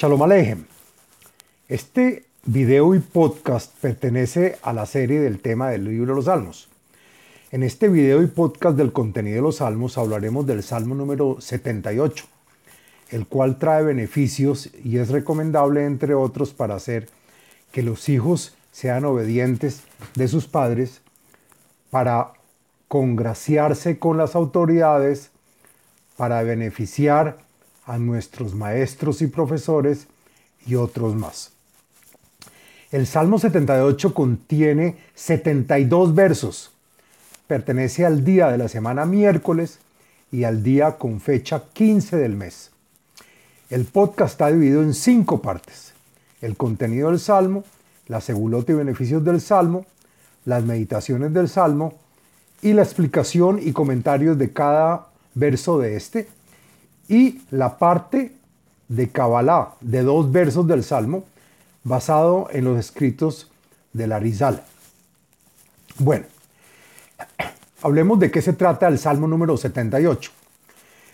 Shalom Alejem. Este video y podcast pertenece a la serie del tema del libro de los Salmos. En este video y podcast del contenido de los Salmos hablaremos del Salmo número 78, el cual trae beneficios y es recomendable, entre otros, para hacer que los hijos sean obedientes de sus padres, para congraciarse con las autoridades, para beneficiar a nuestros maestros y profesores y otros más. El Salmo 78 contiene 72 versos. Pertenece al día de la semana miércoles y al día con fecha 15 del mes. El podcast está dividido en cinco partes. El contenido del Salmo, la segulota y beneficios del Salmo, las meditaciones del Salmo y la explicación y comentarios de cada verso de este y la parte de Kabbalah de dos versos del Salmo basado en los escritos de la Rizal. Bueno, hablemos de qué se trata el Salmo número 78.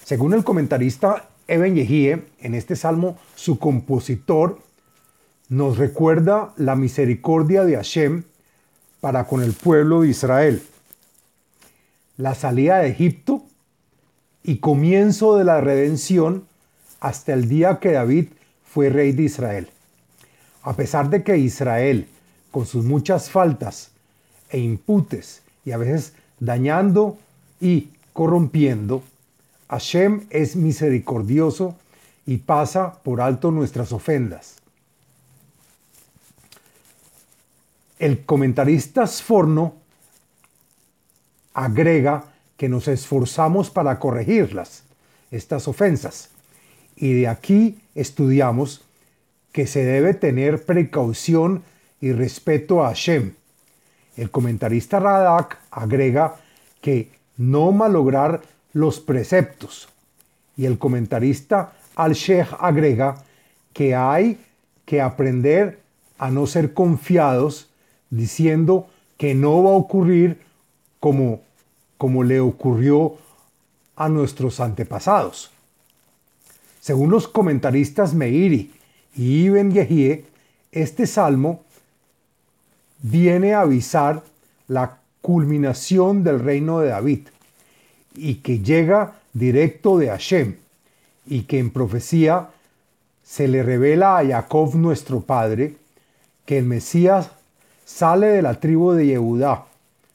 Según el comentarista Eben Yehie, en este salmo su compositor nos recuerda la misericordia de Hashem para con el pueblo de Israel, la salida de Egipto y comienzo de la redención hasta el día que David fue rey de Israel. A pesar de que Israel, con sus muchas faltas e imputes y a veces dañando y corrompiendo, Hashem es misericordioso y pasa por alto nuestras ofendas. El comentarista Sforno agrega que nos esforzamos para corregirlas, estas ofensas. Y de aquí estudiamos que se debe tener precaución y respeto a Hashem. El comentarista Radak agrega que no malograr los preceptos. Y el comentarista Al-Sheikh agrega que hay que aprender a no ser confiados diciendo que no va a ocurrir como como le ocurrió a nuestros antepasados. Según los comentaristas Meiri y Ibn Yehie, este salmo viene a avisar la culminación del reino de David y que llega directo de Hashem y que en profecía se le revela a Jacob nuestro padre que el Mesías sale de la tribu de Yehudá,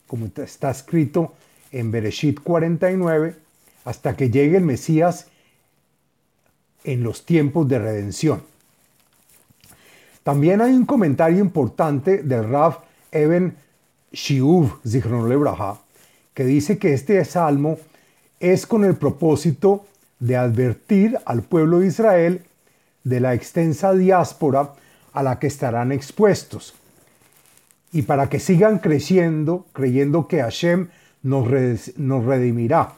como está escrito en Bereshit 49 hasta que llegue el Mesías en los tiempos de redención. También hay un comentario importante del Rav Eben Shiuv Zichron Lebraja que dice que este salmo es con el propósito de advertir al pueblo de Israel de la extensa diáspora a la que estarán expuestos y para que sigan creciendo creyendo que Hashem nos, redimirá.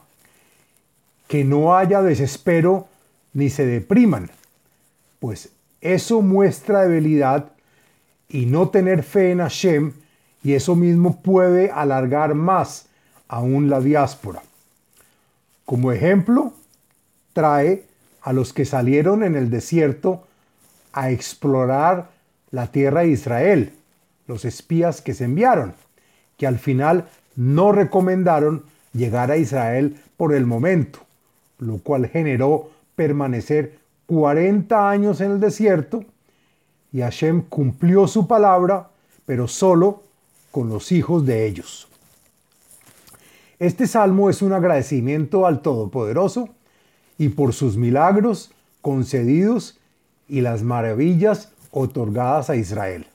Que no haya desespero ni se depriman, pues eso muestra debilidad y no tener fe en Hashem, y eso mismo puede alargar más aún la diáspora. Como ejemplo, trae a los que salieron en el desierto a explorar la tierra de Israel, los espías que se enviaron, que al final no recomendaron llegar a Israel por el momento, lo cual generó permanecer 40 años en el desierto y Hashem cumplió su palabra, pero solo con los hijos de ellos. Este salmo es un agradecimiento al Todopoderoso y por sus milagros concedidos y las maravillas otorgadas a Israel.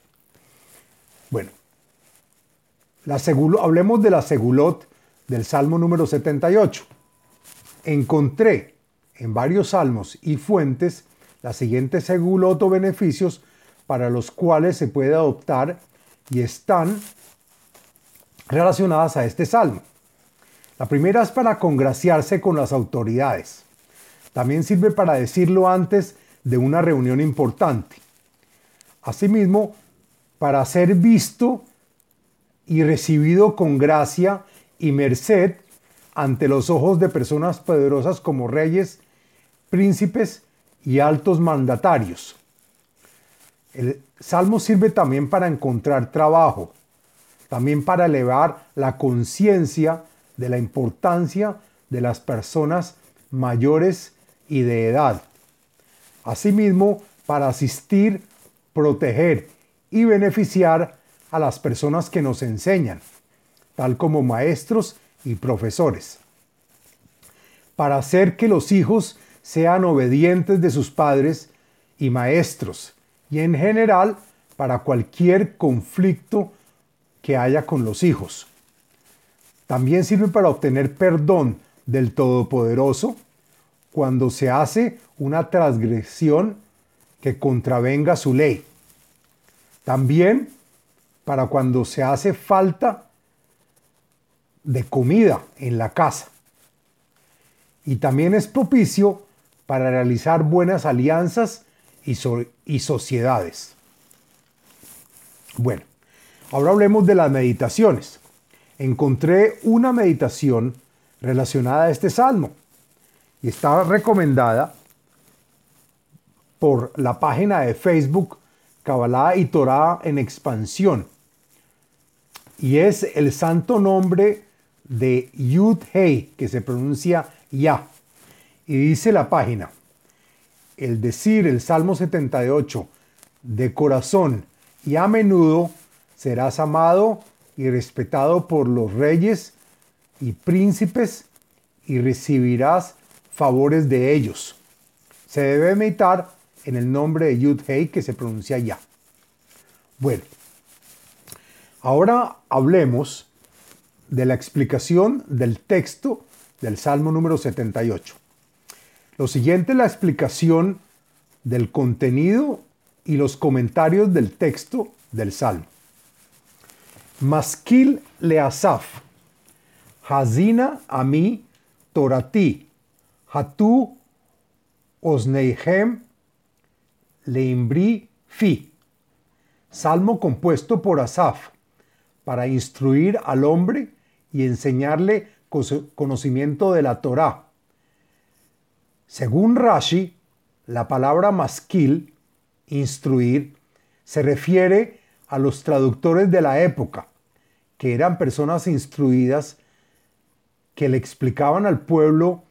Bueno, hablemos de la segulot del Salmo número 78. Encontré en varios salmos y fuentes la siguiente segulot o beneficios para los cuales se puede adoptar y están relacionadas a este salmo. La primera es para congraciarse con las autoridades. También sirve para decirlo antes de una reunión importante. Asimismo, para ser visto y recibido con gracia y merced ante los ojos de personas poderosas como reyes, príncipes y altos mandatarios. El salmo sirve también para encontrar trabajo, también para elevar la conciencia de la importancia de las personas mayores y de edad. Asimismo, para asistir, proteger y beneficiar a las personas que nos enseñan, tal como maestros y profesores. Para hacer que los hijos sean obedientes de sus padres y maestros, y en general para cualquier conflicto que haya con los hijos. También sirve para obtener perdón del Todopoderoso cuando se hace una transgresión que contravenga su ley. También para cuando se hace falta de comida en la casa. Y también es propicio para realizar buenas alianzas y, y sociedades. Bueno, ahora hablemos de las meditaciones. Encontré una meditación relacionada a este salmo y está recomendada por la página de Facebook Kabbalah y Torah en expansión. Y es el santo nombre de Yud Hei, que se pronuncia Ya. Y dice la página, el decir el Salmo 78 de corazón y a menudo serás amado y respetado por los reyes y príncipes y recibirás favores de ellos. Se debe meditar en el nombre de Yud Hei que se pronuncia ya. Bueno, ahora hablemos de la explicación del texto del Salmo número 78. Lo siguiente es la explicación del contenido y los comentarios del texto del Salmo. Maskil leasaf, hazina ami torati, hatu osneihem leimbri fi. Salmo compuesto por Asaf para instruir al hombre y enseñarle conocimiento de la Torá. Según Rashi, la palabra masquil, instruir, se refiere a los traductores de la época, que eran personas instruidas que le explicaban al pueblo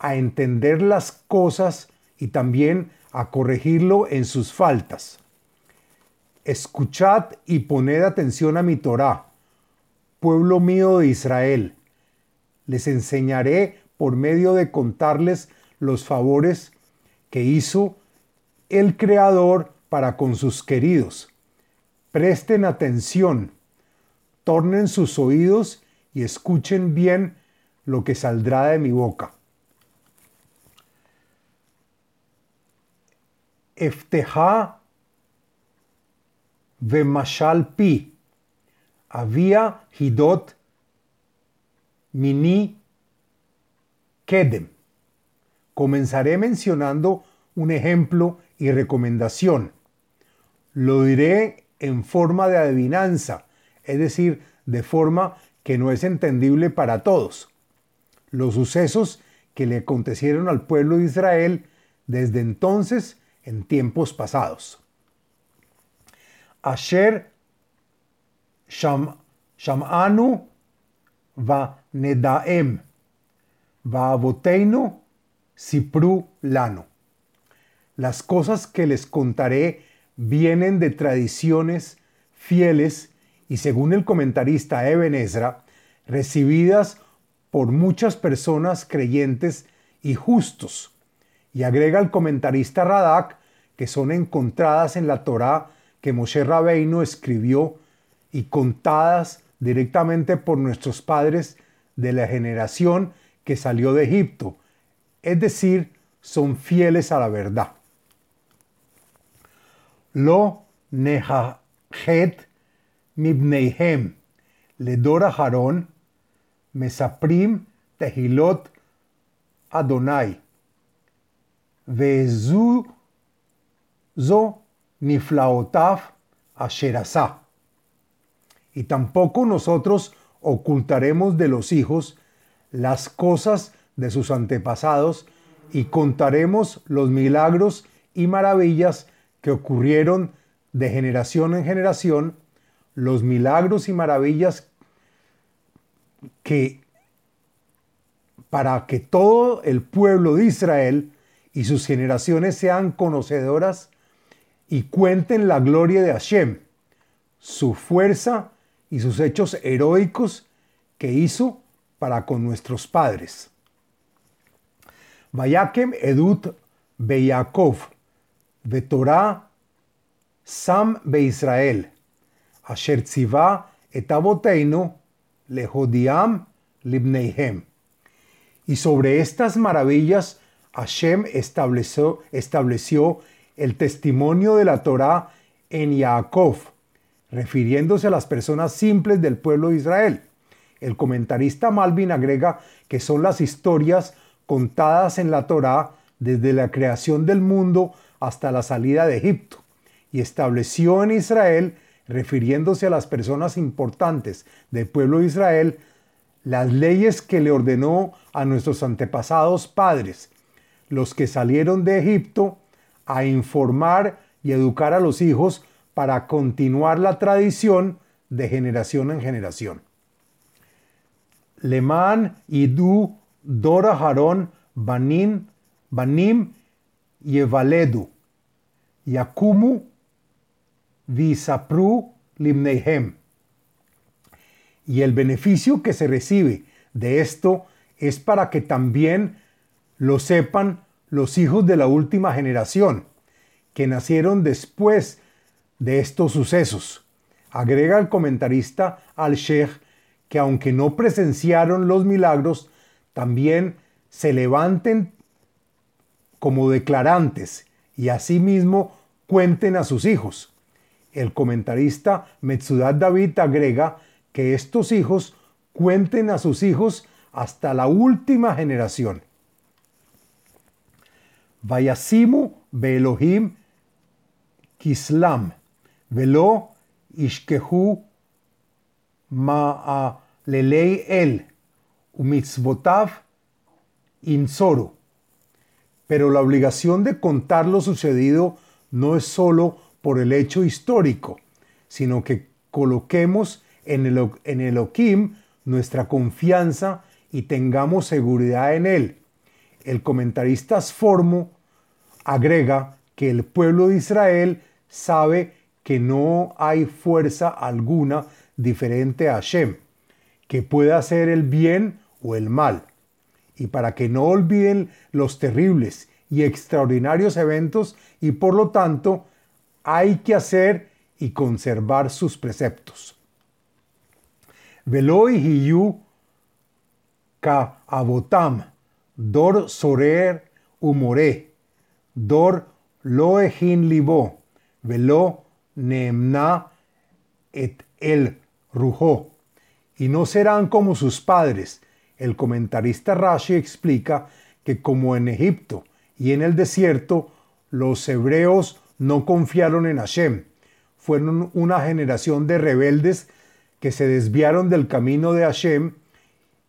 a entender las cosas y también a corregirlo en sus faltas. Escuchad y poned atención a mi Torá, pueblo mío de Israel. Les enseñaré por medio de contarles los favores que hizo el Creador para con sus queridos. Presten atención, tornen sus oídos y escuchen bien lo que saldrá de mi boca. Efteja Vemashal pi, había hidot mini kedem. Comenzaré mencionando un ejemplo y recomendación. Lo diré en forma de adivinanza, es decir, de forma que no es entendible para todos. Los sucesos que le acontecieron al pueblo de Israel desde entonces en tiempos pasados. Asher Sham'anu va Nedaem va Aboteinu Sipru Lano. Las cosas que les contaré vienen de tradiciones fieles y según el comentarista Eben Ezra, recibidas por muchas personas creyentes y justos. Y agrega el comentarista Radak que son encontradas en la Torá que Moshe Rabbeinu escribió y contadas directamente por nuestros padres de la generación que salió de Egipto, es decir, son fieles a la verdad. Lo nehajet mibneihem, ledora Harón, mesaprim tehilot Adonai, vezu zo niflaotaf asherasá. Y tampoco nosotros ocultaremos de los hijos las cosas de sus antepasados y contaremos los milagros y maravillas que ocurrieron de generación en generación, los milagros y maravillas que para que todo el pueblo de Israel y sus generaciones sean conocedoras y cuenten la gloria de Hashem, su fuerza y sus hechos heroicos que hizo para con nuestros padres. Vayakem edut beyakov, vetorá sam beisrael, asher tziva et lehodiam libneihem. Y sobre estas maravillas Hashem estableció, estableció el testimonio de la Torá en Yaakov, refiriéndose a las personas simples del pueblo de Israel. El comentarista Malvin agrega que son las historias contadas en la Torá desde la creación del mundo hasta la salida de Egipto, y estableció en Israel, refiriéndose a las personas importantes del pueblo de Israel, las leyes que le ordenó a nuestros antepasados padres, los que salieron de Egipto, a informar y educar a los hijos para continuar la tradición de generación en generación. Leman Idu Dora Harón Banim, Banim Yevaledu Yakumu Visapru Limneihem. Y el beneficio que se recibe de esto es para que también lo sepan los hijos de la última generación, que nacieron después de estos sucesos. Agrega el comentarista al-Sheikh que aunque no presenciaron los milagros, también se levanten como declarantes y asimismo cuenten a sus hijos. El comentarista Metzudat David agrega que estos hijos cuenten a sus hijos hasta la última generación. Vayasimu Beelohim Kislam, Velo Ishkehu Ma'alelei El, Umitzvotav Insoro. Pero la obligación de contar lo sucedido no es sólo por el hecho histórico, sino que coloquemos en el, en nuestra confianza y tengamos seguridad en él. El comentarista Sformo agrega que el pueblo de Israel sabe que no hay fuerza alguna diferente a Hashem, que pueda hacer el bien o el mal. Y para que no olviden los terribles y extraordinarios eventos y por lo tanto hay que hacer y conservar sus preceptos. Veloy hiyu ka abotam dor sorer umore Dor lo libo, velo neemna et el rujo. Y no serán como sus padres. El comentarista Rashi explica que como en Egipto y en el desierto, los hebreos no confiaron en Hashem. Fueron una generación de rebeldes que se desviaron del camino de Hashem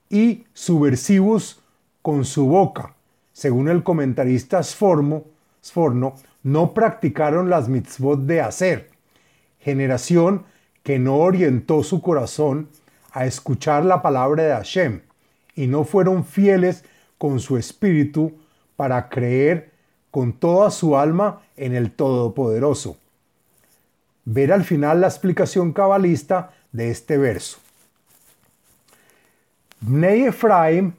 y subversivos con su boca. Según el comentarista Sformo, No practicaron las mitzvot de hacer, generación que no orientó su corazón a escuchar la palabra de Hashem y no fueron fieles con su espíritu para creer con toda su alma en el Todopoderoso. Ver al final la explicación cabalista de este verso. Bnei Ephraim,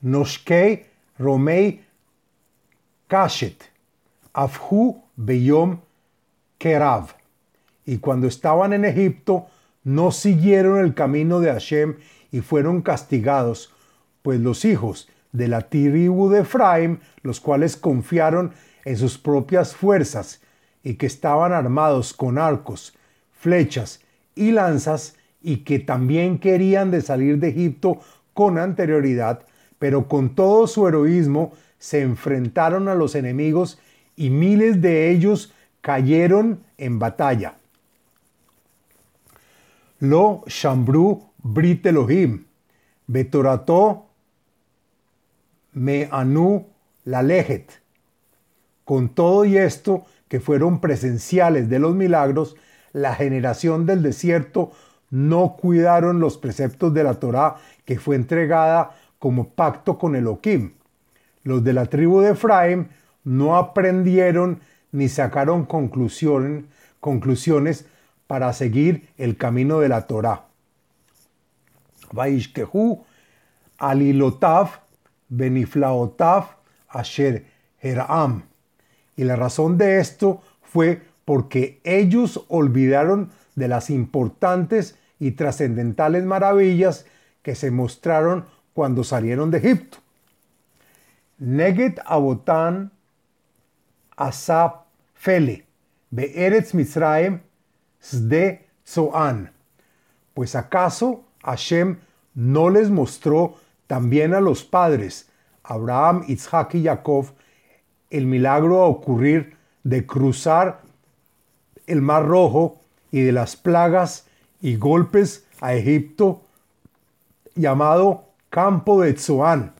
Noshkei Romei Afhu Beyom Kerav. Y cuando estaban en Egipto, no siguieron el camino de Hashem y fueron castigados, pues los hijos de la tribu de Efraim, los cuales confiaron en sus propias fuerzas y que estaban armados con arcos, flechas y lanzas, y que también querían de salir de Egipto con anterioridad, pero con todo su heroísmo se enfrentaron a los enemigos y miles de ellos cayeron en batalla. Lo Shambru Brit Elohim, Betorato Me Anu Lalejet. Con todo y esto, que fueron presenciales de los milagros, la generación del desierto no cuidaron los preceptos de la Torá que fue entregada como pacto con Elohim. Los de la tribu de Efraín no aprendieron ni sacaron conclusiones, para seguir el camino de la Torá. Vaishkehu alilotav beniflaotav asher heram. Y la razón de esto fue porque ellos olvidaron de las importantes y trascendentales maravillas que se mostraron cuando salieron de Egipto. Neget abotan asap fele be'eretz Mitzrayim sde zoan. Pues acaso Hashem no les mostró también a los padres, Abraham, Isaac y Jacob, el milagro a ocurrir de cruzar el Mar Rojo y de las plagas y golpes a Egipto llamado campo de Zoán,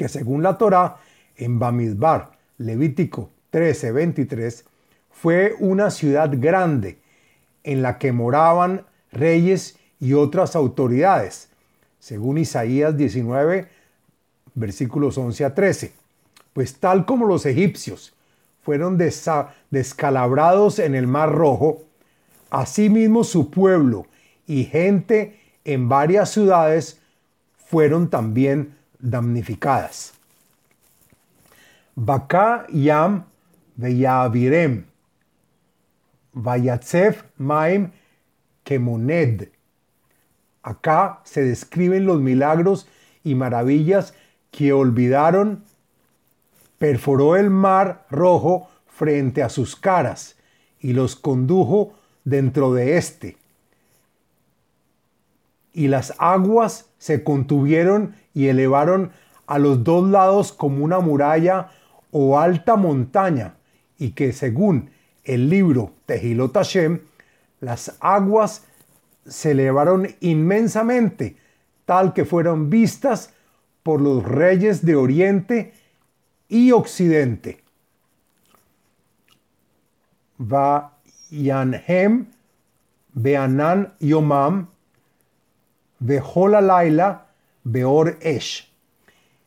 que según la Torá en Bamidbar, Levítico 13:23, fue una ciudad grande en la que moraban reyes y otras autoridades, según Isaías 19, versículos 11 a 13. Pues tal como los egipcios fueron descalabrados en el Mar Rojo, asimismo su pueblo y gente en varias ciudades fueron también damnificadas. Baka Yam Veyavirem, Vayatzef Maim Kemoned. Acá se describen los milagros y maravillas que olvidaron. Perforó el mar rojo frente a sus caras y los condujo dentro de éste. Y las aguas se contuvieron y elevaron a los dos lados como una muralla o alta montaña, y que según el libro Tehilot Hashem, las aguas se elevaron inmensamente, tal que fueron vistas por los reyes de Oriente y Occidente. Va Yanhem, Beanan Yomam, Behola Laila, Beor Esh.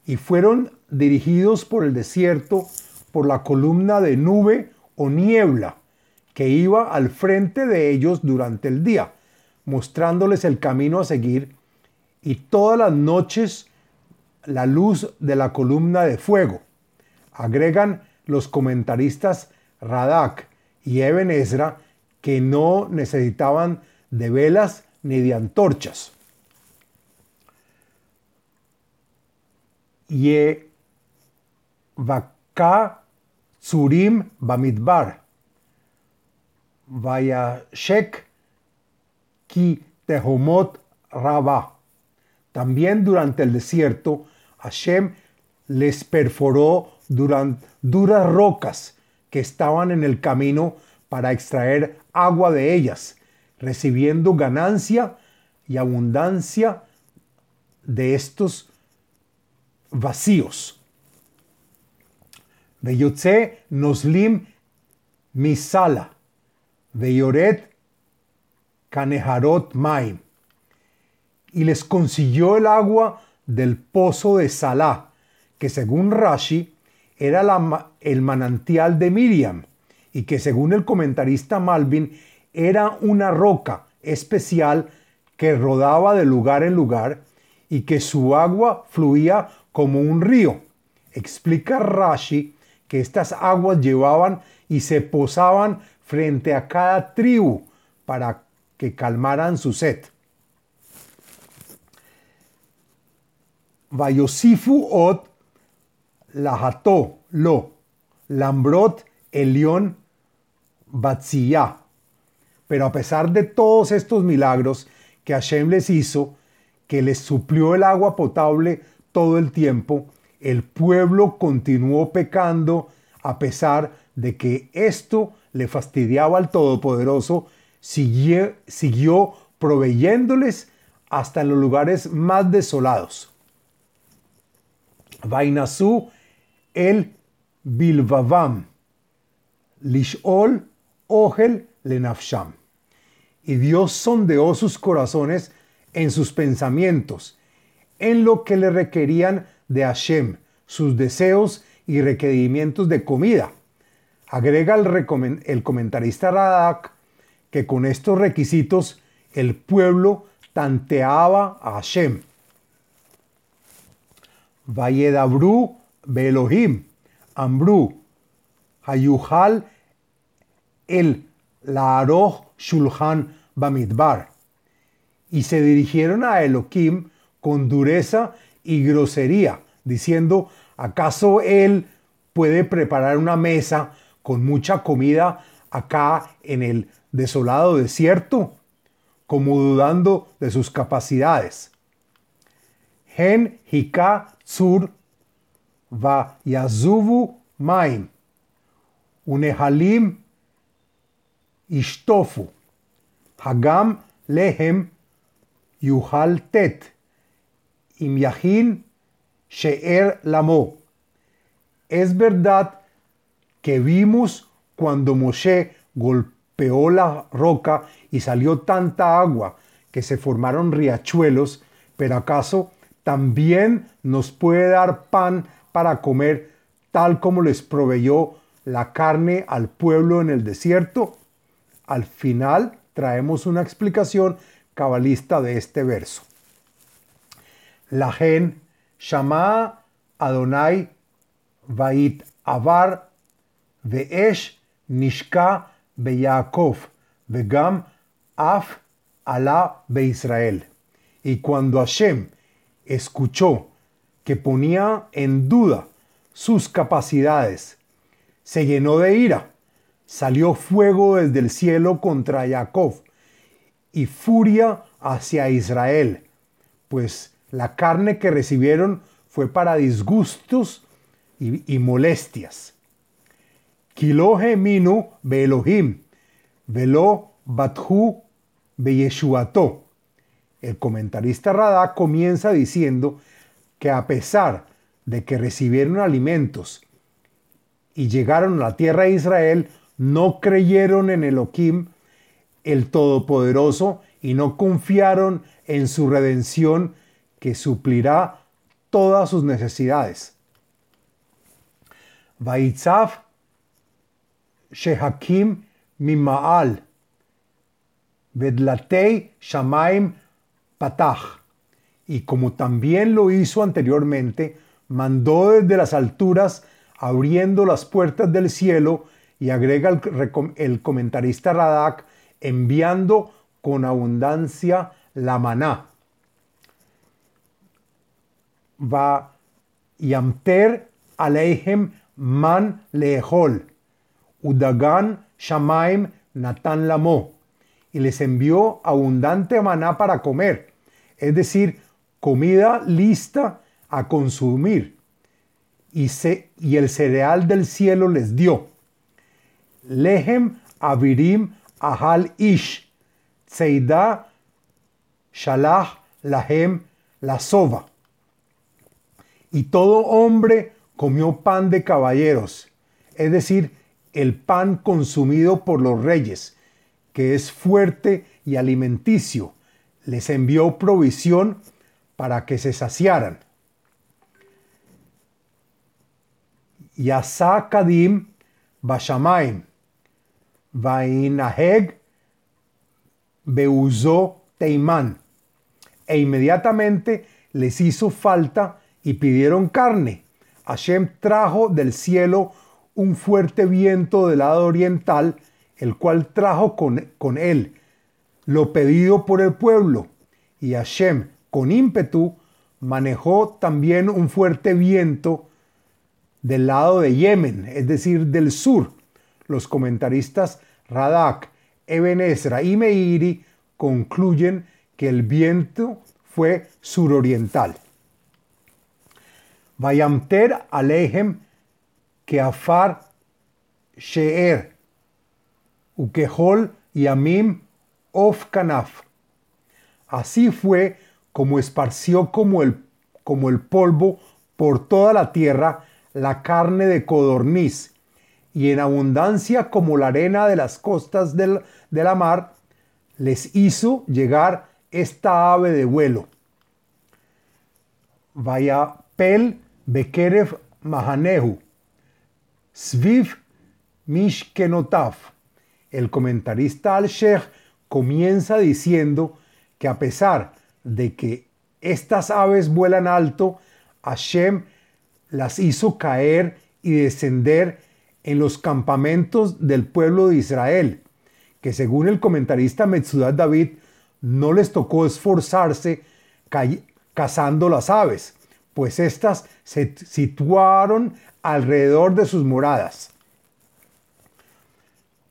Y fueron dirigidos por el desierto por la columna de nube o niebla que iba al frente de ellos durante el día, mostrándoles el camino a seguir, y todas las noches la luz de la columna de fuego. Agregan los comentaristas Radak y Eben Ezra que no necesitaban de velas ni de antorchas. Ye Vaka Tsurim Bamidbar Vayashek Ki Tehomot Rabá. También durante el desierto, Hashem les perforó duras rocas que estaban en el camino para extraer agua de ellas, recibiendo ganancia y abundancia de estos vacíos. Veyotze noslim misala, veyoret kaneharot maim. Y les consiguió el agua del pozo de Salá, que según Rashi era el manantial de Miriam, y que según el comentarista Malvin era una roca especial que rodaba de lugar en lugar y que su agua fluía como un río. Explica Rashi que estas aguas llevaban y se posaban frente a cada tribu para que calmaran su sed. Vayosifu ot laható lo, lambrot elión batziyah. Pero a pesar de todos estos milagros que Hashem les hizo, que les suplió el agua potable todo el tiempo, el pueblo continuó pecando a pesar de que esto le fastidiaba al Todopoderoso, siguió, siguió proveyéndoles hasta en los lugares más desolados. Vainazú el Bilvavam, Lishol Ogel Lenafsham. Y Dios sondeó sus corazones en sus pensamientos, en lo que le requerían de Hashem, sus deseos y requerimientos de comida. Agrega el, comentarista Radak que con estos requisitos el pueblo tanteaba a Hashem. Vayedabru Belohim, Ambru, Hayuhal el Laaroh Shulhan Bamidbar. Y se dirigieron a Elohim con dureza y grosería, diciendo, ¿acaso él puede preparar una mesa con mucha comida acá en el desolado desierto? Como dudando de sus capacidades. Gen Hika Tzur Va Yazuvu Maim Unehalim Ishtofu Hagam Lehem Yuhal Tet Im She'er Lamo. Es verdad que vimos cuando Moshe golpeó la roca y salió tanta agua que se formaron riachuelos, pero acaso también nos puede dar pan para comer tal como les proveyó la carne al pueblo en el desierto? Al final traemos una explicación cabalista de este verso. La gen Shama Adonai Vait Avar Veesh Nishka Beyakov Vegam Af Alá Israel. Y cuando Hashem escuchó que ponía en duda sus capacidades, se llenó de ira, salió fuego desde el cielo contra Jacob y furia hacia Israel, pues la carne que recibieron fue para disgustos y, molestias. Kilohe minu Beelohim, velo bathu beyeshuato. El comentarista Radá comienza diciendo que a pesar de que recibieron alimentos y llegaron a la tierra de Israel, no creyeron en Elohim, el Todopoderoso, y no confiaron en su redención que suplirá todas sus necesidades. Vaitzaf Shehakim Mimaal Vedlatei Shamaim Patach y como también lo hizo anteriormente, mandó desde las alturas abriendo las puertas del cielo y agrega el, comentarista Radak, enviando con abundancia la maná. Va yamter aleihem man lehol, udagan shamaim natan lamo, y les envió abundante maná para comer, es decir, comida lista a consumir, y, se, y el cereal del cielo les dio. Lehem avirim ahal ish, tseida shalach lahem la soba. Y todo hombre comió pan de caballeros, es decir, el pan consumido por los reyes, que es fuerte y alimenticio. Les envió provisión para que se saciaran. Yasa Kadim Bashamaim, Vainaheg Beuzó Teimán. E inmediatamente les hizo falta y pidieron carne. Hashem trajo del cielo un fuerte viento del lado oriental, el cual trajo con, con él lo pedido por el pueblo. Y Hashem con ímpetu, manejó también un fuerte viento del lado de Yemen, es decir, del sur. Los comentaristas Radak, Eben Ezra y Meiri concluyen que el viento fue suroriental. Vayamter alejem keafar sheer, ukehol yamim of kanaf. Así fue como esparció como el, como el polvo por toda la tierra la carne de codorniz, y en abundancia como la arena de las costas del, de la mar, les hizo llegar esta ave de vuelo. Vaya pel bekerev mahanehu, sviv mishkenotaf. El comentarista al-Sheikh comienza diciendo que a pesar de que estas aves vuelan alto, Hashem las hizo caer y descender en los campamentos del pueblo de Israel, que según el comentarista Metzudat David, no les tocó esforzarse cazando las aves, pues éstas se situaron alrededor de sus moradas.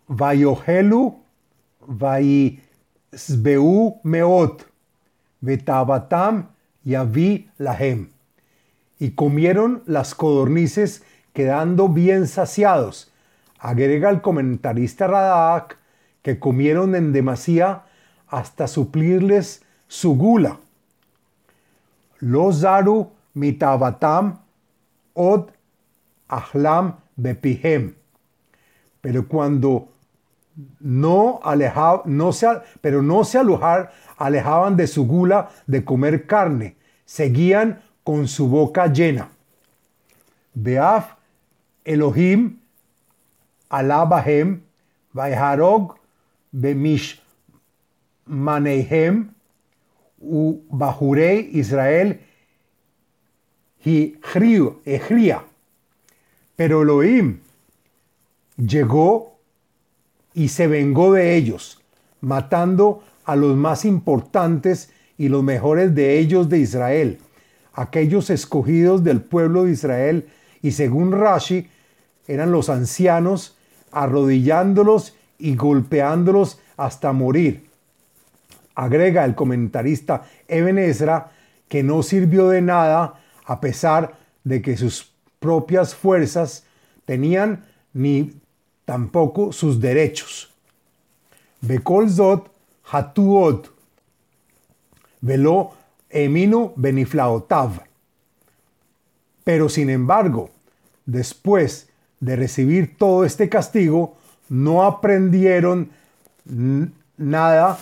Vayohelu, Vaisbeu Meot, Betabatam Yavi Lahem. Y comieron las codornices quedando bien saciados. Agrega el comentarista Radak que comieron en demasía hasta suplirles su gula. Los zaru mitabatam od ahlam bepihem. Pero cuando no, no se, pero no se alojar, alejaban de su gula de comer carne, seguían con su boca llena. Beaf Elohim alabahem vaiharog bemish manehem u bajurei Israel y Ejría. Pero Elohim llegó y se vengó de ellos, matando a los más importantes y los mejores de ellos de Israel, aquellos escogidos del pueblo de Israel, y según Rashi, eran los ancianos, arrodillándolos y golpeándolos hasta morir. Agrega el comentarista Eben Ezra que no sirvió de nada a pesar de que sus propias fuerzas tenían ni tampoco sus derechos. Bekol Zot Hatuot Velo Emino Beniflaotav. Pero sin embargo, después de recibir todo este castigo, no aprendieron nada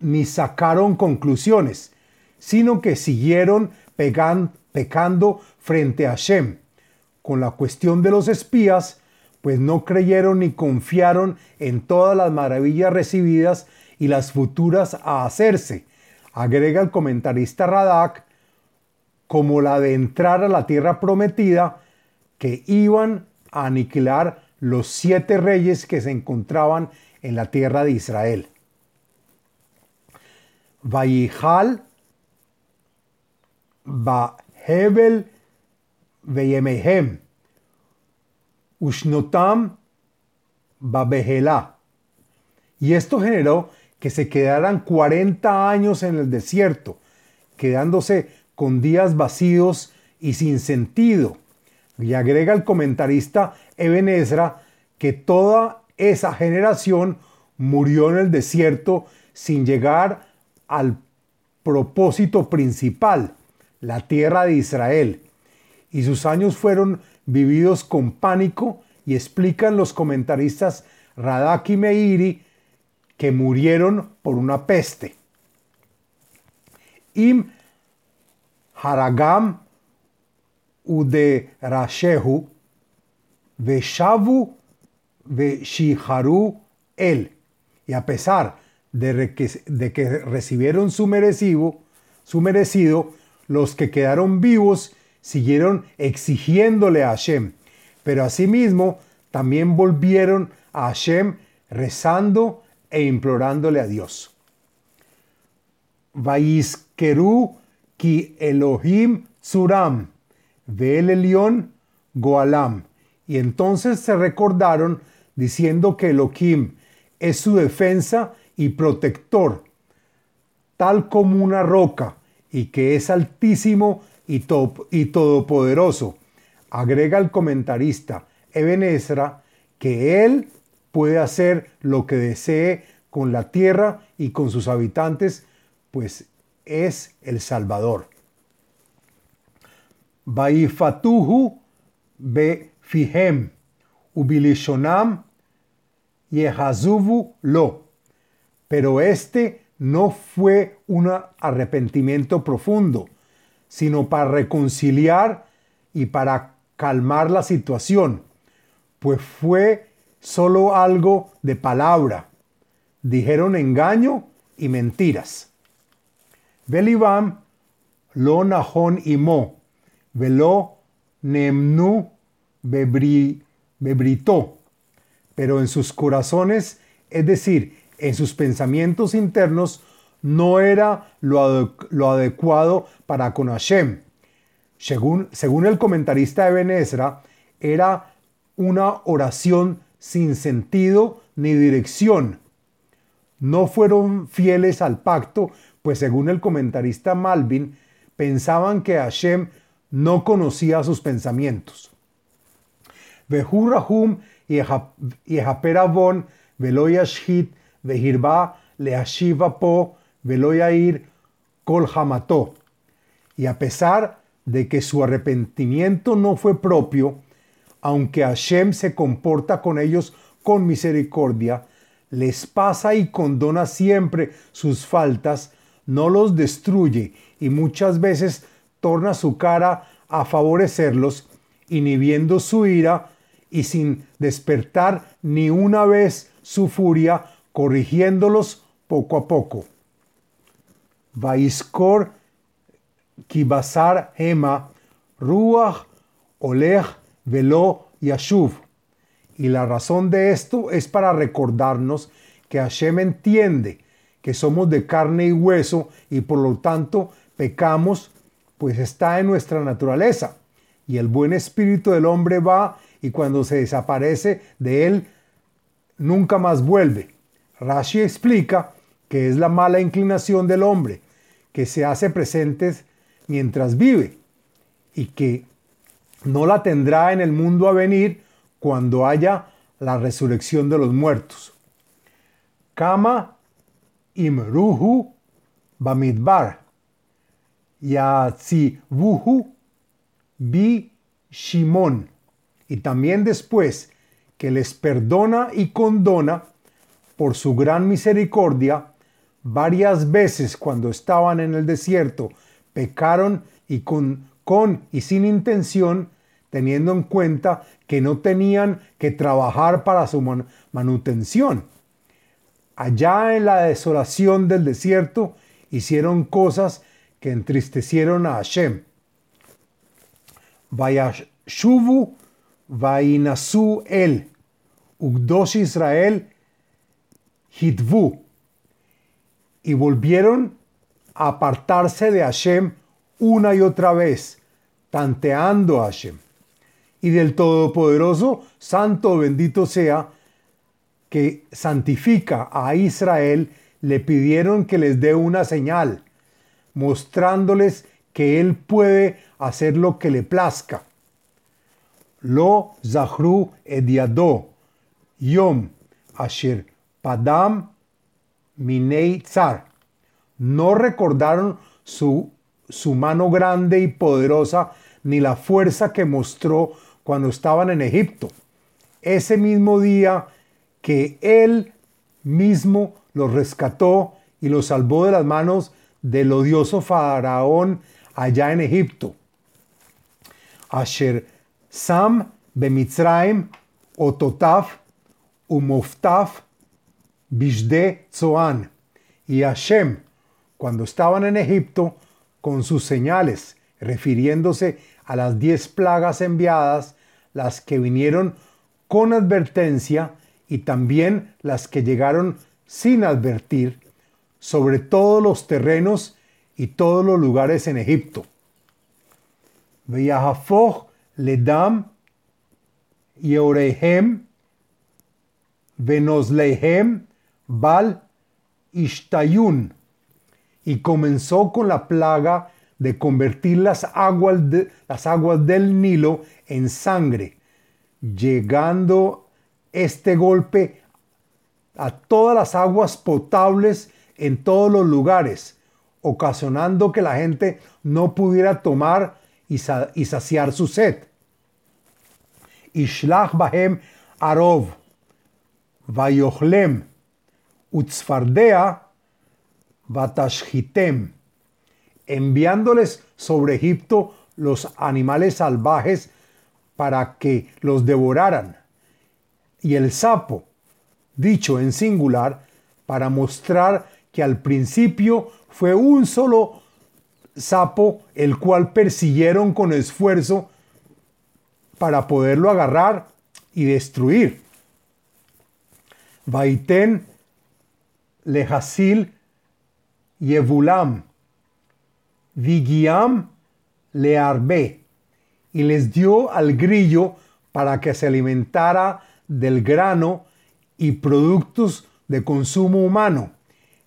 ni sacaron conclusiones, sino que siguieron pecando frente a Shem. Con la cuestión de los espías, pues no creyeron ni confiaron en todas las maravillas recibidas y las futuras a hacerse. Agrega el comentarista Radak, como la de entrar a la tierra prometida, que iban a aniquilar los siete reyes que se encontraban en la tierra de Israel. Vayihal Y esto generó que se quedaran 40 años en el desierto, quedándose con días vacíos y sin sentido. Y agrega el comentarista Eben Ezra que toda esa generación murió en el desierto sin llegar al propósito principal, la tierra de Israel. Y sus años fueron vividos con pánico y explican los comentaristas Radak y Meiri que murieron por una peste. Im Haragam Ude Rashehu Veshavu Veshiharu El. Y a pesar de que, de que recibieron su merecido, su merecido, los que quedaron vivos siguieron exigiéndole a Hashem, pero asimismo también volvieron a Hashem rezando e implorándole a Dios. Vaiskeru ki Elohim Elión Goalam. Y entonces se recordaron diciendo que Elohim es su defensa y protector, tal como una roca, y que es altísimo y, todopoderoso. Agrega el comentarista Eben que él puede hacer lo que desee con la tierra y con sus habitantes, pues es el Salvador. Baifatuhu be fihem ubilishonam yehazuvu lo. Pero este no fue un arrepentimiento profundo, sino para reconciliar y para calmar la situación, pues fue solo algo de palabra. Dijeron engaño y mentiras. Belibam lo nahon imo, velo nemnu bebri, bebrito. Pero en sus corazones, es decir, en sus pensamientos internos, no era lo, adecuado para con Hashem. Según, según el comentarista de Benesra, era una oración sin sentido ni dirección. No fueron fieles al pacto, pues según el comentarista Malvin, pensaban que Hashem no conocía sus pensamientos. Behurahum y Ejaperabon, Veloyashhit, Vehirba, Leashiva Po, Veloyair, Kol Y a pesar de que su arrepentimiento no fue propio, aunque Hashem se comporta con ellos con misericordia, les pasa y condona siempre sus faltas, no los destruye y muchas veces torna su cara a favorecerlos, inhibiendo su ira y sin despertar ni una vez su furia, corrigiéndolos poco a poco. Vaiskor kibasar hema ruach olech velo yashuv. Y la razón de esto es para recordarnos que Hashem entiende que somos de carne y hueso y por lo tanto pecamos, pues está en nuestra naturaleza. Y el buen espíritu del hombre va y cuando se desaparece de él, nunca más vuelve. Rashi explica que es la mala inclinación del hombre, que se hace presente mientras vive y que no la tendrá en el mundo a venir cuando haya la resurrección de los muertos. Kama imruhu bamidbar vuhu bi shimon. Y también después que les perdona y condona por su gran misericordia, varias veces cuando estaban en el desierto, pecaron y con, con y sin intención, teniendo en cuenta que no tenían que trabajar para su manutención. Allá en la desolación del desierto hicieron cosas que entristecieron a Hashem. Vayashuvu vainasu el, Ugdosh Israel Y volvieron a apartarse de Hashem una y otra vez, tanteando a Hashem. Y del Todopoderoso, santo bendito sea, que santifica a Israel, le pidieron que les dé una señal mostrándoles que Él puede hacer lo que le plazca. Lo zahru ediado, yom asher padam minei. No recordaron su, su mano grande y poderosa ni la fuerza que mostró cuando estaban en Egipto. Ese mismo día que Él mismo los rescató y los salvó de las manos del odioso faraón allá en Egipto. Asher Sam Bemitzraim Ototaf Umoftaf Bishde Zoan. Y Hashem, cuando estaban en Egipto, con sus señales, refiriéndose a las diez plagas enviadas, las que vinieron con advertencia y también las que llegaron sin advertir, sobre todos los terrenos y todos los lugares en Egipto. Veyahafoch ledam yeorehem venoslehem bal ishtayun. Y comenzó con la plaga de convertir las aguas, las aguas del Nilo en sangre, llegando este golpe a todas las aguas potables en todos los lugares, ocasionando que la gente no pudiera tomar y, saciar su sed. Ishlach bahem Arov, Vayochlem, Utzfardea, Batashhitem, enviándoles sobre Egipto los animales salvajes para que los devoraran, y el sapo, dicho en singular, para mostrar que al principio fue un solo sapo el cual persiguieron con esfuerzo para poderlo agarrar y destruir. Vaiten Lehasil Yevulam. Vigiam Learbe. Y les dio al grillo para que se alimentara del grano y productos de consumo humano,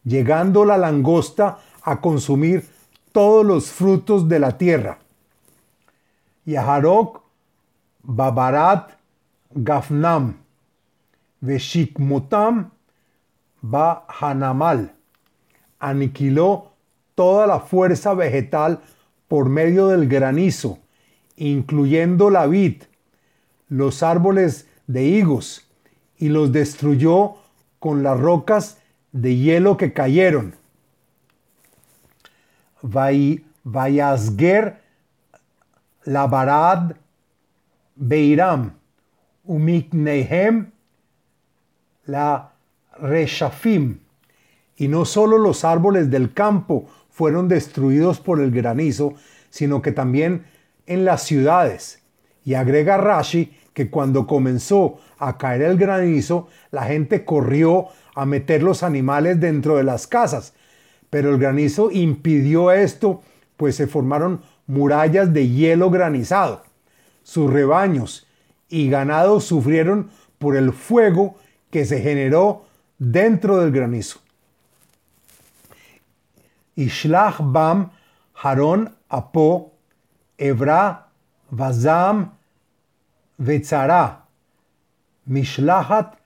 llegando la langosta a consumir todos los frutos de la tierra. Yaharok Babarat Gafnam. Veshikmotam Bahanamal aniquiló toda la fuerza vegetal por medio del granizo, incluyendo la vid, los árboles de higos, y los destruyó con las rocas de hielo que cayeron. Vayasger Labarad Beiram Umiknehem la Reshafim. Y no solo los árboles del campo fueron destruidos por el granizo, sino que también en las ciudades. Y agrega Rashi que cuando comenzó a caer el granizo, la gente corrió a meter los animales dentro de las casas. Pero el granizo impidió esto, pues se formaron murallas de hielo granizado. Sus rebaños y ganados sufrieron por el fuego que se generó dentro del granizo. Ishlach bam Haron apo Ebra Vazam Vetzara Mishlahat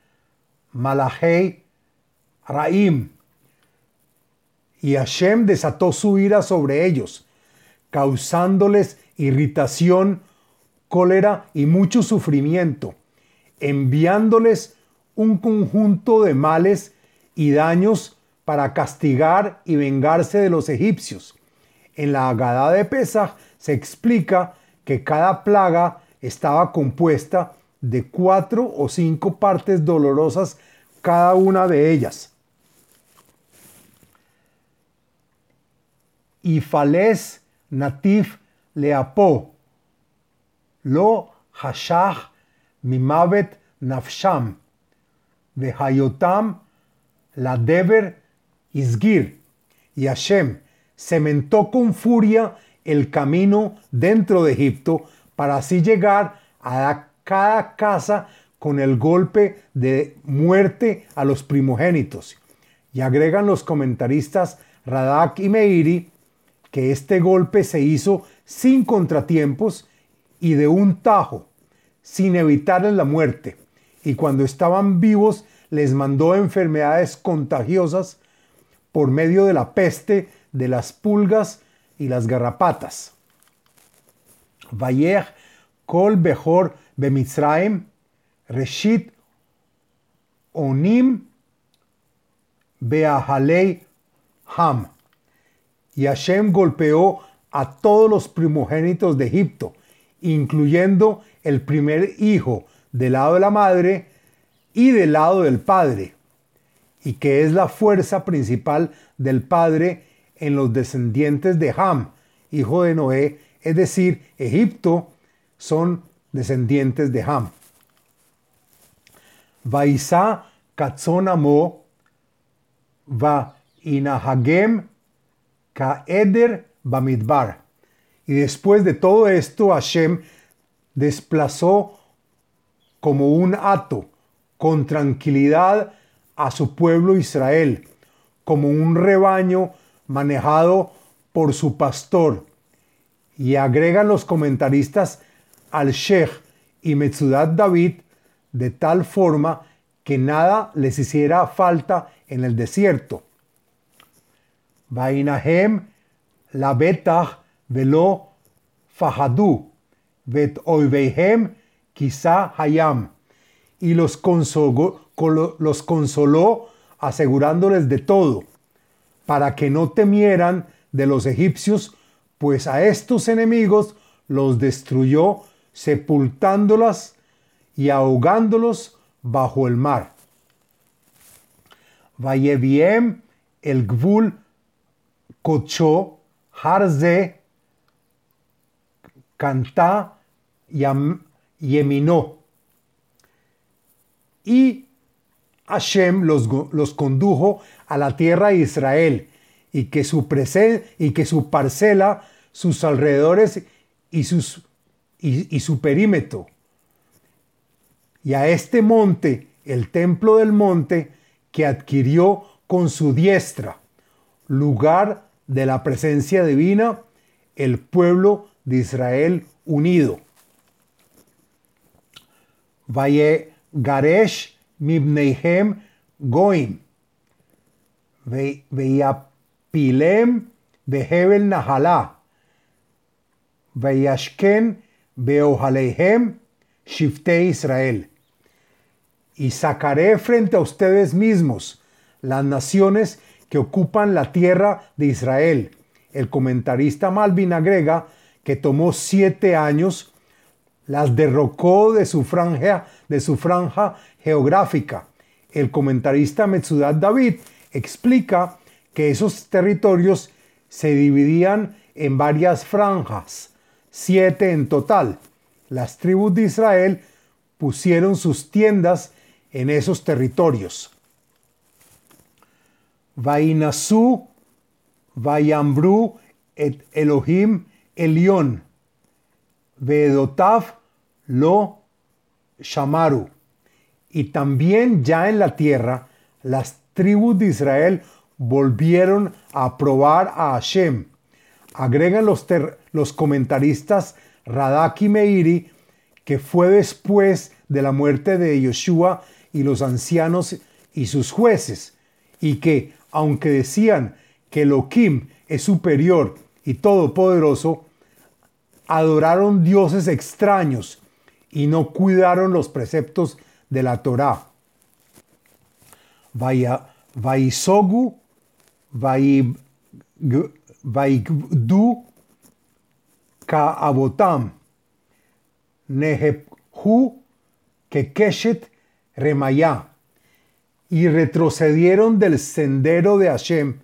Malachei Raim. Y Hashem desató su ira sobre ellos, causándoles irritación, cólera y mucho sufrimiento, enviándoles un conjunto de males y daños para castigar y vengarse de los egipcios. En la Agadá de Pesach se explica que cada plaga estaba compuesta de cuatro o cinco partes dolorosas cada una de ellas. Y Fales Natif Leapo, Lo Hashach Mimavet Nafsham, Vehayotam La Deber Isgir, y Hashem cementó con furia el camino dentro de Egipto para así llegar a cada casa con el golpe de muerte a los primogénitos. Y agregan los comentaristas Radak y Meiri que este golpe se hizo sin contratiempos y de un tajo, sin evitarles la muerte. Y cuando estaban vivos les mandó enfermedades contagiosas por medio de la peste, de las pulgas y las garrapatas. Vayech kol behor bemitzraim reshit onim beahalei ham. Y Hashem golpeó a todos los primogénitos de Egipto, incluyendo el primer hijo del lado de la madre y del lado del padre, y que es la fuerza principal del padre en los descendientes de Ham, hijo de Noé, es decir, Egipto son descendientes de Ham. Vaisa katzonamo va inahagem kaeder bamidbar. Y después de todo esto, Hashem desplazó como un hato con tranquilidad a su pueblo Israel, como un rebaño manejado por su pastor. Y agregan los comentaristas al Sheikh y Metzudat David de tal forma que nada les hiciera falta en el desierto. Vainahem la betach velo fahadu vet oivehem quizá hayam. y los consoló, asegurándoles de todo, para que no temieran de los egipcios, pues a estos enemigos los destruyó sepultándolas y ahogándolos bajo el mar. Vayeviem el Gvul Kocho Harze Canta Yeminó. Y Hashem los, los, condujo a la tierra de Israel y que su, y que su parcela, sus alrededores y, sus, y su perímetro. Y a este monte, el templo del monte, que adquirió con su diestra, lugar de la presencia divina, el pueblo de Israel unido. Valle Garesh Mibneihem Goim. Pilem Behebel Nahalá. Veyashken Beohaleihem Shifte Israel. Y sacaré frente a ustedes mismos las naciones que ocupan la tierra de Israel. El comentarista Malvin agrega que tomó siete años, las derrocó de su franja, de su franja geográfica. El comentarista Metsudat David explica que esos territorios se dividían en varias franjas, siete en total. Las tribus de Israel pusieron sus tiendas en esos territorios. Vainasu, Vayambru, et Elohim Elión, Vedotav lo Shamaru. Y también ya en la tierra, las tribus de Israel volvieron a probar a Hashem. Agregan los, los comentaristas Radak y Meiri que fue después de la muerte de Yoshua y los ancianos y sus jueces, y que, aunque decían que Elohim es superior y todopoderoso, adoraron dioses extraños y no cuidaron los preceptos de la Torá. Vaisogu, Vaigdu, Kaabotam, Nehehu, Kekeshet, Remayá, y retrocedieron del sendero de Hashem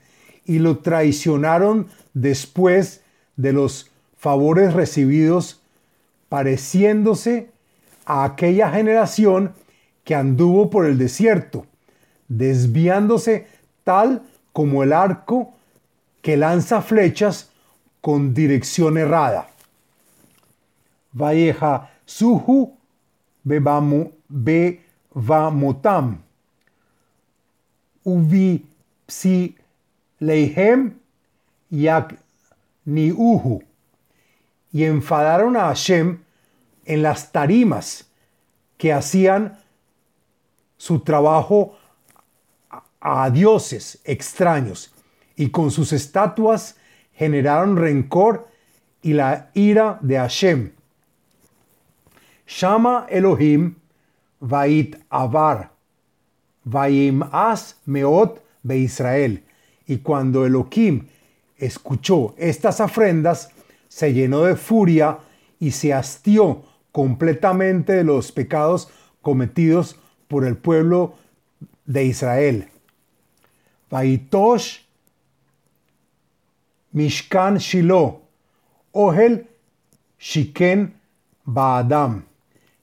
y lo traicionaron después de los favores recibidos, pareciéndose a aquella generación que anduvo por el desierto, desviándose tal como el arco que lanza flechas con dirección errada. Valleja suhu bevamotam uvi psi leihem yak niuhu y enfadaron a Hashem en las tarimas que hacían su trabajo a dioses extraños y con sus estatuas generaron rencor y la ira de Hashem. Shama Elohim Vait Avar Vaim As Meot Be Israel. Y cuando Elohim escuchó estas ofrendas, se llenó de furia y se hastió completamente de los pecados cometidos por el pueblo de Israel. Vaitosh Mishkan Shiloh, Ohel Shiken Baadam.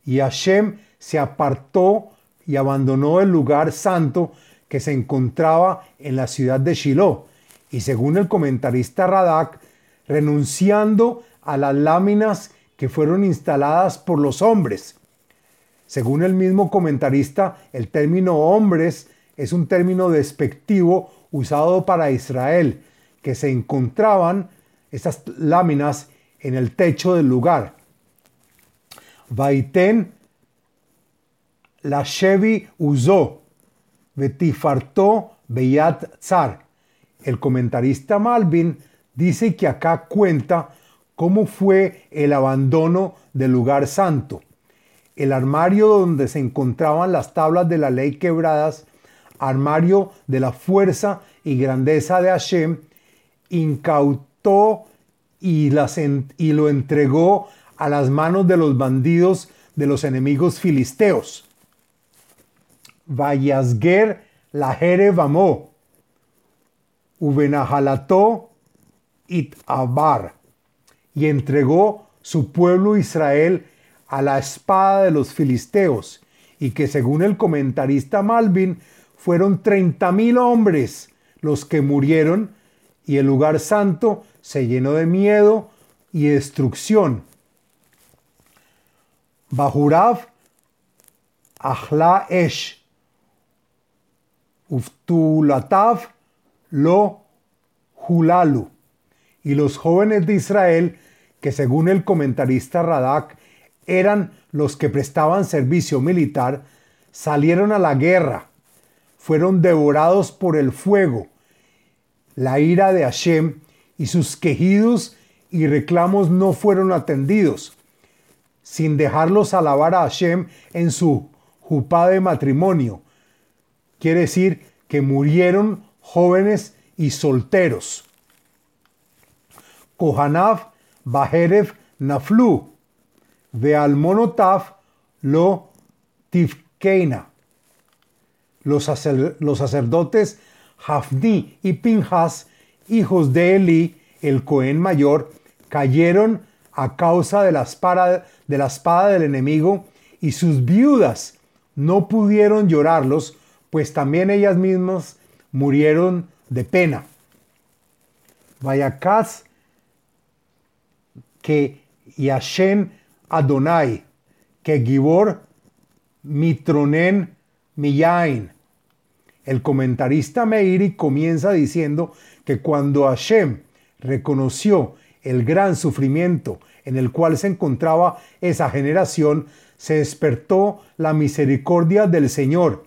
Y Hashem se apartó y abandonó el lugar santo que se encontraba en la ciudad de Shiloh. Y según el comentarista Radak, renunciando a las láminas que fueron instaladas por los hombres. Según el mismo comentarista, el término hombres es un término despectivo usado para Israel, que se encontraban estas láminas en el techo del lugar. Vaiten la Shevi usó, Betifartó Beyat Zar. El comentarista Malvin dice que acá cuenta cómo fue el abandono del lugar santo. el armario donde se encontraban las tablas de la ley quebradas, armario de la fuerza y grandeza de Hashem, incautó y, las y lo entregó a las manos de los bandidos de los enemigos filisteos. Vayasger la Jerevamó, Ubenahalató it Abar, y entregó su pueblo Israel a la espada de los filisteos, y que según el comentarista Malvin, fueron treinta mil hombres los que murieron, y el lugar santo se llenó de miedo y destrucción. Bahurav Ahla Esh Uftulatav Lo Hulalu y los jóvenes de Israel, que según el comentarista Radak eran los que prestaban servicio militar, salieron a la guerra, fueron devorados por el fuego, la ira de Hashem y sus quejidos y reclamos no fueron atendidos, sin dejarlos alabar a Hashem en su jupá de matrimonio. Quiere decir que murieron jóvenes y solteros. Kohanav Baherev Naflu, Vealmonotav Lo Tifkeina. Los, los sacerdotes Hafni y Pinjas, hijos de Eli, el Cohen mayor, cayeron a causa de la, espada, de la espada del enemigo y sus viudas no pudieron llorarlos, pues también ellas mismas murieron de pena. Vayakaz que Yashen Adonai, que Gibor Mitronen Miyain. El comentarista Meiri comienza diciendo que cuando Hashem reconoció el gran sufrimiento en el cual se encontraba esa generación, se despertó la misericordia del Señor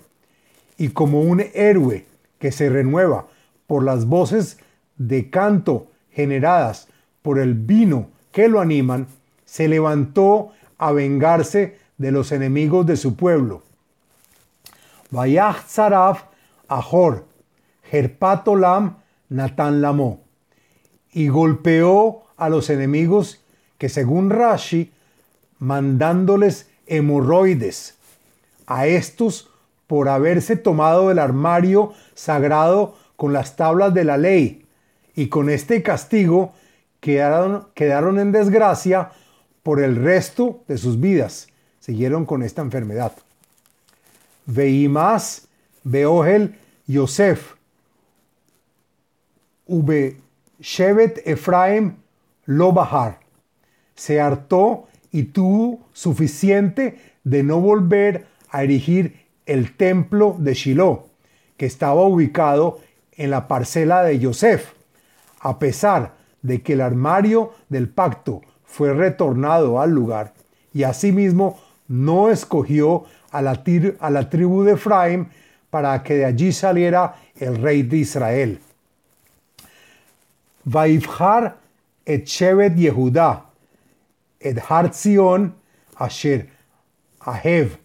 y como un héroe que se renueva por las voces de canto generadas por el vino que lo animan, se levantó a vengarse de los enemigos de su pueblo. Vayach Zaraf Ahor, Jerpatolam Natan Lamo, y golpeó a los enemigos que según Rashi, mandándoles hemorroides a estos por haberse tomado el armario sagrado con las tablas de la ley, y con este castigo quedaron, quedaron en desgracia por el resto de sus vidas. Siguieron con esta enfermedad. Veimás, Beogel, Yosef, Ube Shevet Efraim, lo bajar. Se hartó y tuvo suficiente de no volver a erigir el templo de Shiloh, que estaba ubicado en la parcela de Yosef, a pesar de que el armario del pacto fue retornado al lugar y asimismo no escogió a la, a la tribu de Efraim para que de allí saliera el rey de Israel. Et Yehuda, et Asher Ahev,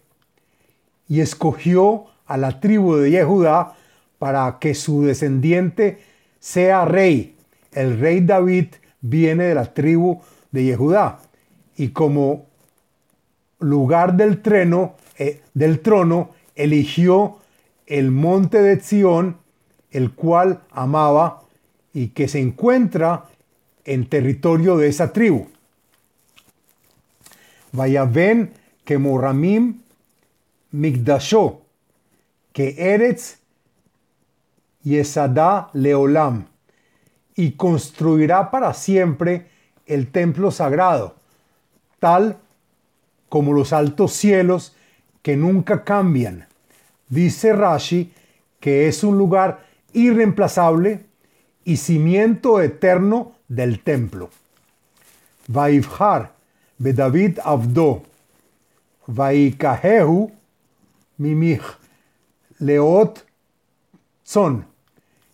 y escogió a la tribu de Yehudá para que su descendiente sea rey. El rey David viene de la tribu de Yehudá y como lugar del, treno, eh, del trono eligió el monte de Sión, el cual amaba y que se encuentra en territorio de esa tribu. Vaya ven que Moramim Migdasho, que Eretz Yesadá Leolam, y construirá para siempre el templo sagrado, tal como los altos cielos que nunca cambian. Dice Rashi que es un lugar irreemplazable y cimiento eterno del templo. Vaivhar, Bedavid Avdo, Vaikahehu, Mimich Leot son.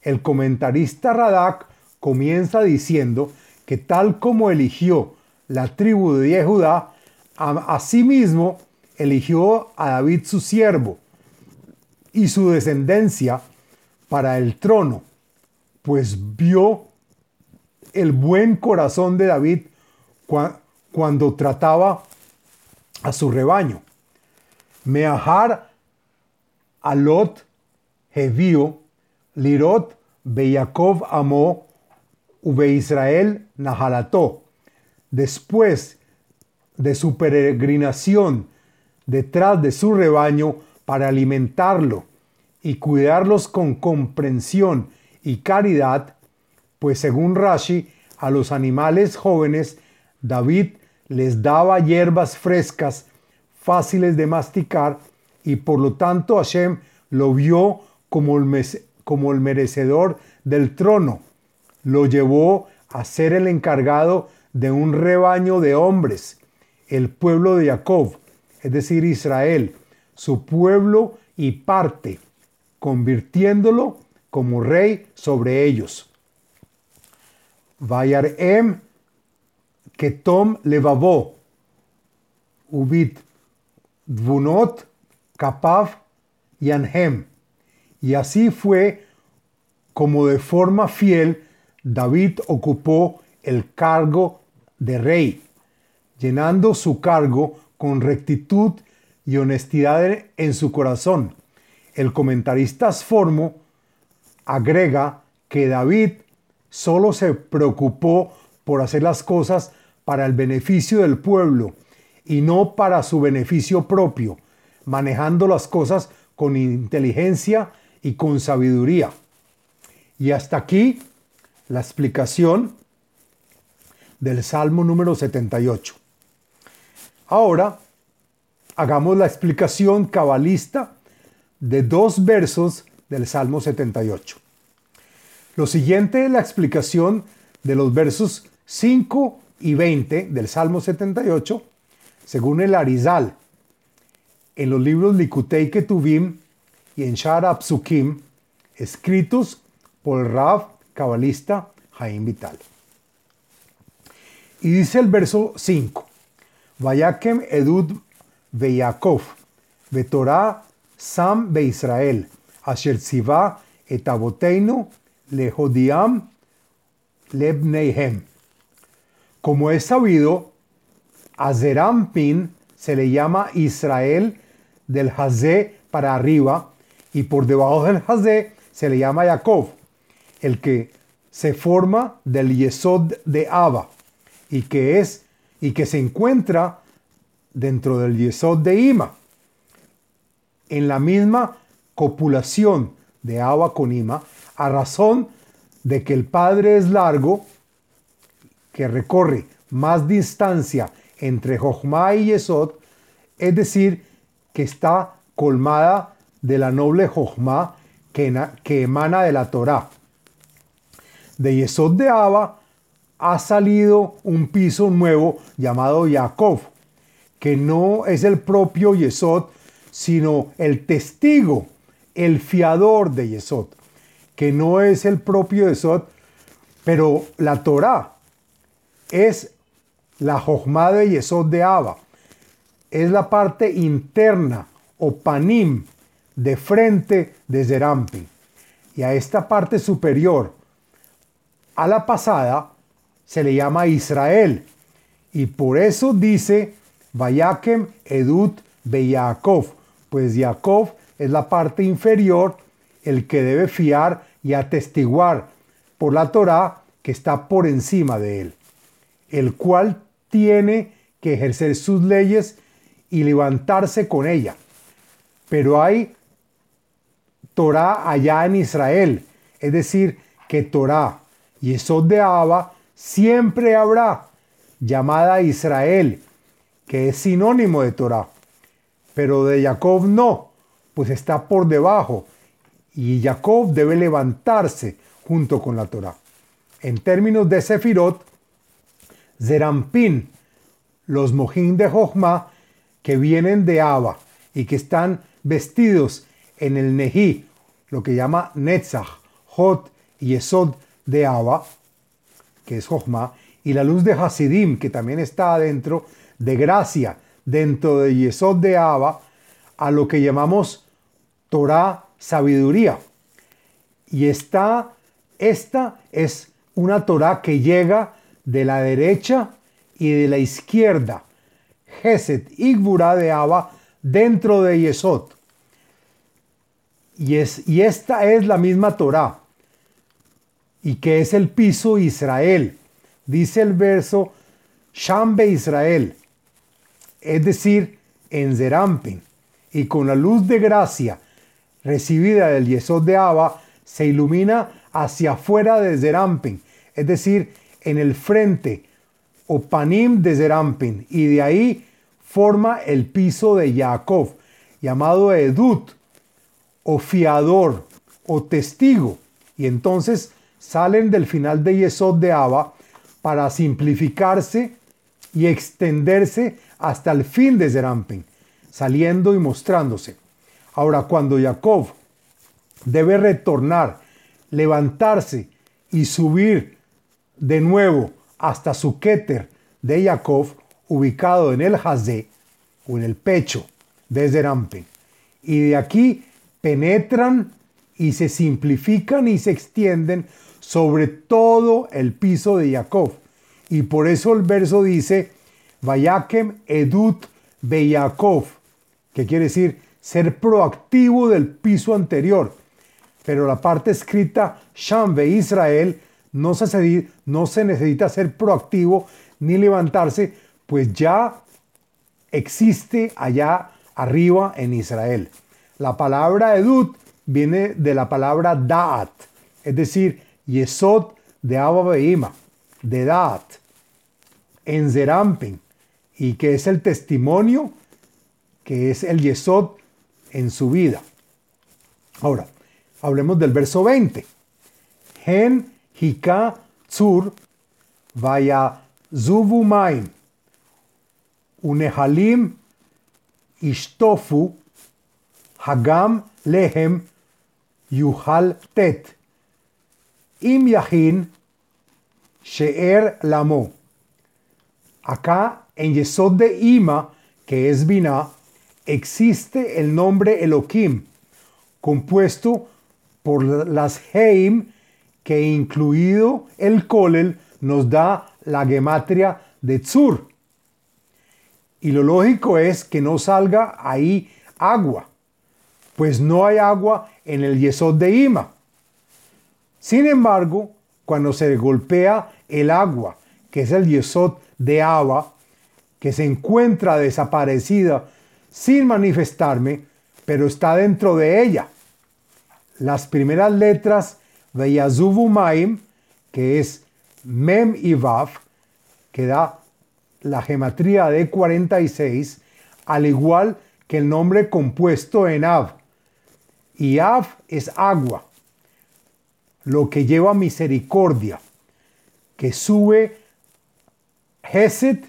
El comentarista Radak comienza diciendo que tal como eligió la tribu de Judá, asimismo eligió a David su siervo y su descendencia para el trono, pues vio el buen corazón de David cuando trataba a su rebaño. Meahar Alot Hevio, Lirot Beyakov amó, Ube Israel Nahalató. Después de su peregrinación detrás de su rebaño para alimentarlo y cuidarlos con comprensión y caridad, pues según Rashi, a los animales jóvenes David les daba hierbas frescas, fáciles de masticar, y por lo tanto Hashem lo vio como el, como el merecedor del trono. Lo llevó a ser el encargado de un rebaño de hombres, el pueblo de Jacob, es decir, Israel, su pueblo y parte, convirtiéndolo como rey sobre ellos. Vayarem Ketom Levavó, Ubit, Dvunot, Kapav y Anhem. Y así fue como de forma fiel David ocupó el cargo de rey, llenando su cargo con rectitud y honestidad en su corazón. El comentarista Sformo agrega que David solo se preocupó por hacer las cosas para el beneficio del pueblo y no para su beneficio propio, manejando las cosas con inteligencia y con sabiduría. Y hasta aquí la explicación del Salmo número 78. Ahora hagamos la explicación cabalista de dos versos del Salmo 78. Lo siguiente es la explicación de los versos 5 y 20 del Salmo 78, según el Arizal, en los libros Likutei Ketuvim y en Shar Apsukim, escritos por Rav cabalista Jaim Vital. Y dice el verso 5, Vayakem Edud Veyakov, Vetorah Sam Be Israel, Asher Tziva Etaboteinu Lehodiam Lebneihem. Como es sabido, a se le llama Israel del Hazé para arriba y por debajo del Hazé se le llama Jacob, el que se forma del Yesod de Abba y que es y que se encuentra dentro del Yesod de Ima. En la misma copulación de Abba con Ima, a razón de que el Padre es largo, que recorre más distancia entre Jochma y Yesod, es decir, que está colmada de la noble Jochma que, que emana de la Torá. De Yesod de Abba ha salido un piso nuevo llamado Jacob, que no es el propio Yesod, sino el testigo, el fiador de Yesod, que no es el propio Yesod, pero la Torá es la Jochma de Yesod de Abba, es la parte interna o panim de frente de Zerampi. Y a esta parte superior, a la pasada, se le llama Israel. Y por eso dice Vayakem Edut Beyakov, pues Jacob es la parte inferior, el que debe fiar y atestiguar por la Torá que está por encima de él, el cual tiene que ejercer sus leyes y levantarse con ella. Pero hay Torá allá en Israel, es decir, que Torá y eso de Abba siempre habrá, llamada Israel, que es sinónimo de Torá, pero de Jacob no, pues está por debajo, y Jacob debe levantarse junto con la Torá. En términos de Sefirot, Zerampin, los mojín de Jochma, que vienen de Abba y que están vestidos en el Nehi, lo que llama Netzach, Hot y Esod de Abba, que es Jochma, y la luz de Hasidim, que también está adentro, de gracia, dentro de Yesod de Abba a lo que llamamos Torah sabiduría. Y esta, esta es una Torah que llega de la derecha y de la izquierda. Geset y de Abba dentro de Yesod. Y, es, y esta es la misma Torah. Y que es el piso Israel. Dice el verso Shambe Israel. Es decir, en Zerampin. Y con la luz de gracia recibida del Yesod de Abba se ilumina hacia afuera de Zerampin. Es decir, en el frente o panim de Zerampin. Y de ahí forma el piso de Jacob, llamado Edut, o fiador, o testigo. Y entonces salen del final de Yesod de Abba para simplificarse y extenderse hasta el fin de Zerampin, saliendo y mostrándose. Ahora, cuando Jacob debe retornar, levantarse y subir de nuevo hasta su Keter de Jacob, ubicado en el Hazé o en el pecho de Zerampin. Y de aquí penetran y se simplifican y se extienden sobre todo el piso de Jacob. Y por eso el verso dice, Vayakem edut Beyakov, que quiere decir ser proactivo del piso anterior. Pero la parte escrita Sham Israel no se, no se necesita ser proactivo ni levantarse, pues ya existe allá arriba en Israel. La palabra Edut viene de la palabra Da'at, es decir, Yesod de Abba de Da'at, en Zerampin, y que es el testimonio, que es el Yesod en su vida. Ahora, hablemos del verso 20. Gen Hika Tzur Vaya Zubumaim Unehalim Ishtofu Hagam Lehem Yuhal Tet Im Yahin Sheer Lamo. Acá en Yesod de Ima, que es Binah, existe el nombre Elohim, compuesto por las Heim, que incluido el Kolel nos da la gematria de Tzur. Y lo lógico es que no salga ahí agua, pues no hay agua en el Yesod de Ima. Sin embargo, cuando se golpea el agua, que es el Yesod de Abba, que se encuentra desaparecida sin manifestarme, pero está dentro de ella. Las primeras letras de Yazubu Maim, que es Mem y que da la gematría de 46, al igual que el nombre compuesto en Av. Y Av es agua, lo que lleva misericordia, que sube Hesed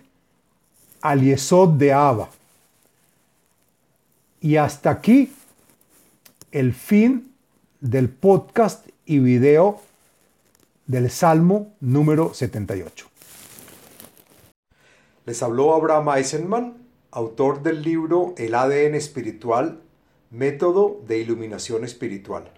al Yesod de Abba. Y hasta aquí el fin del podcast y video del Salmo número 78. Les habló Abraham Eisenman, autor del libro El ADN espiritual, método de iluminación espiritual.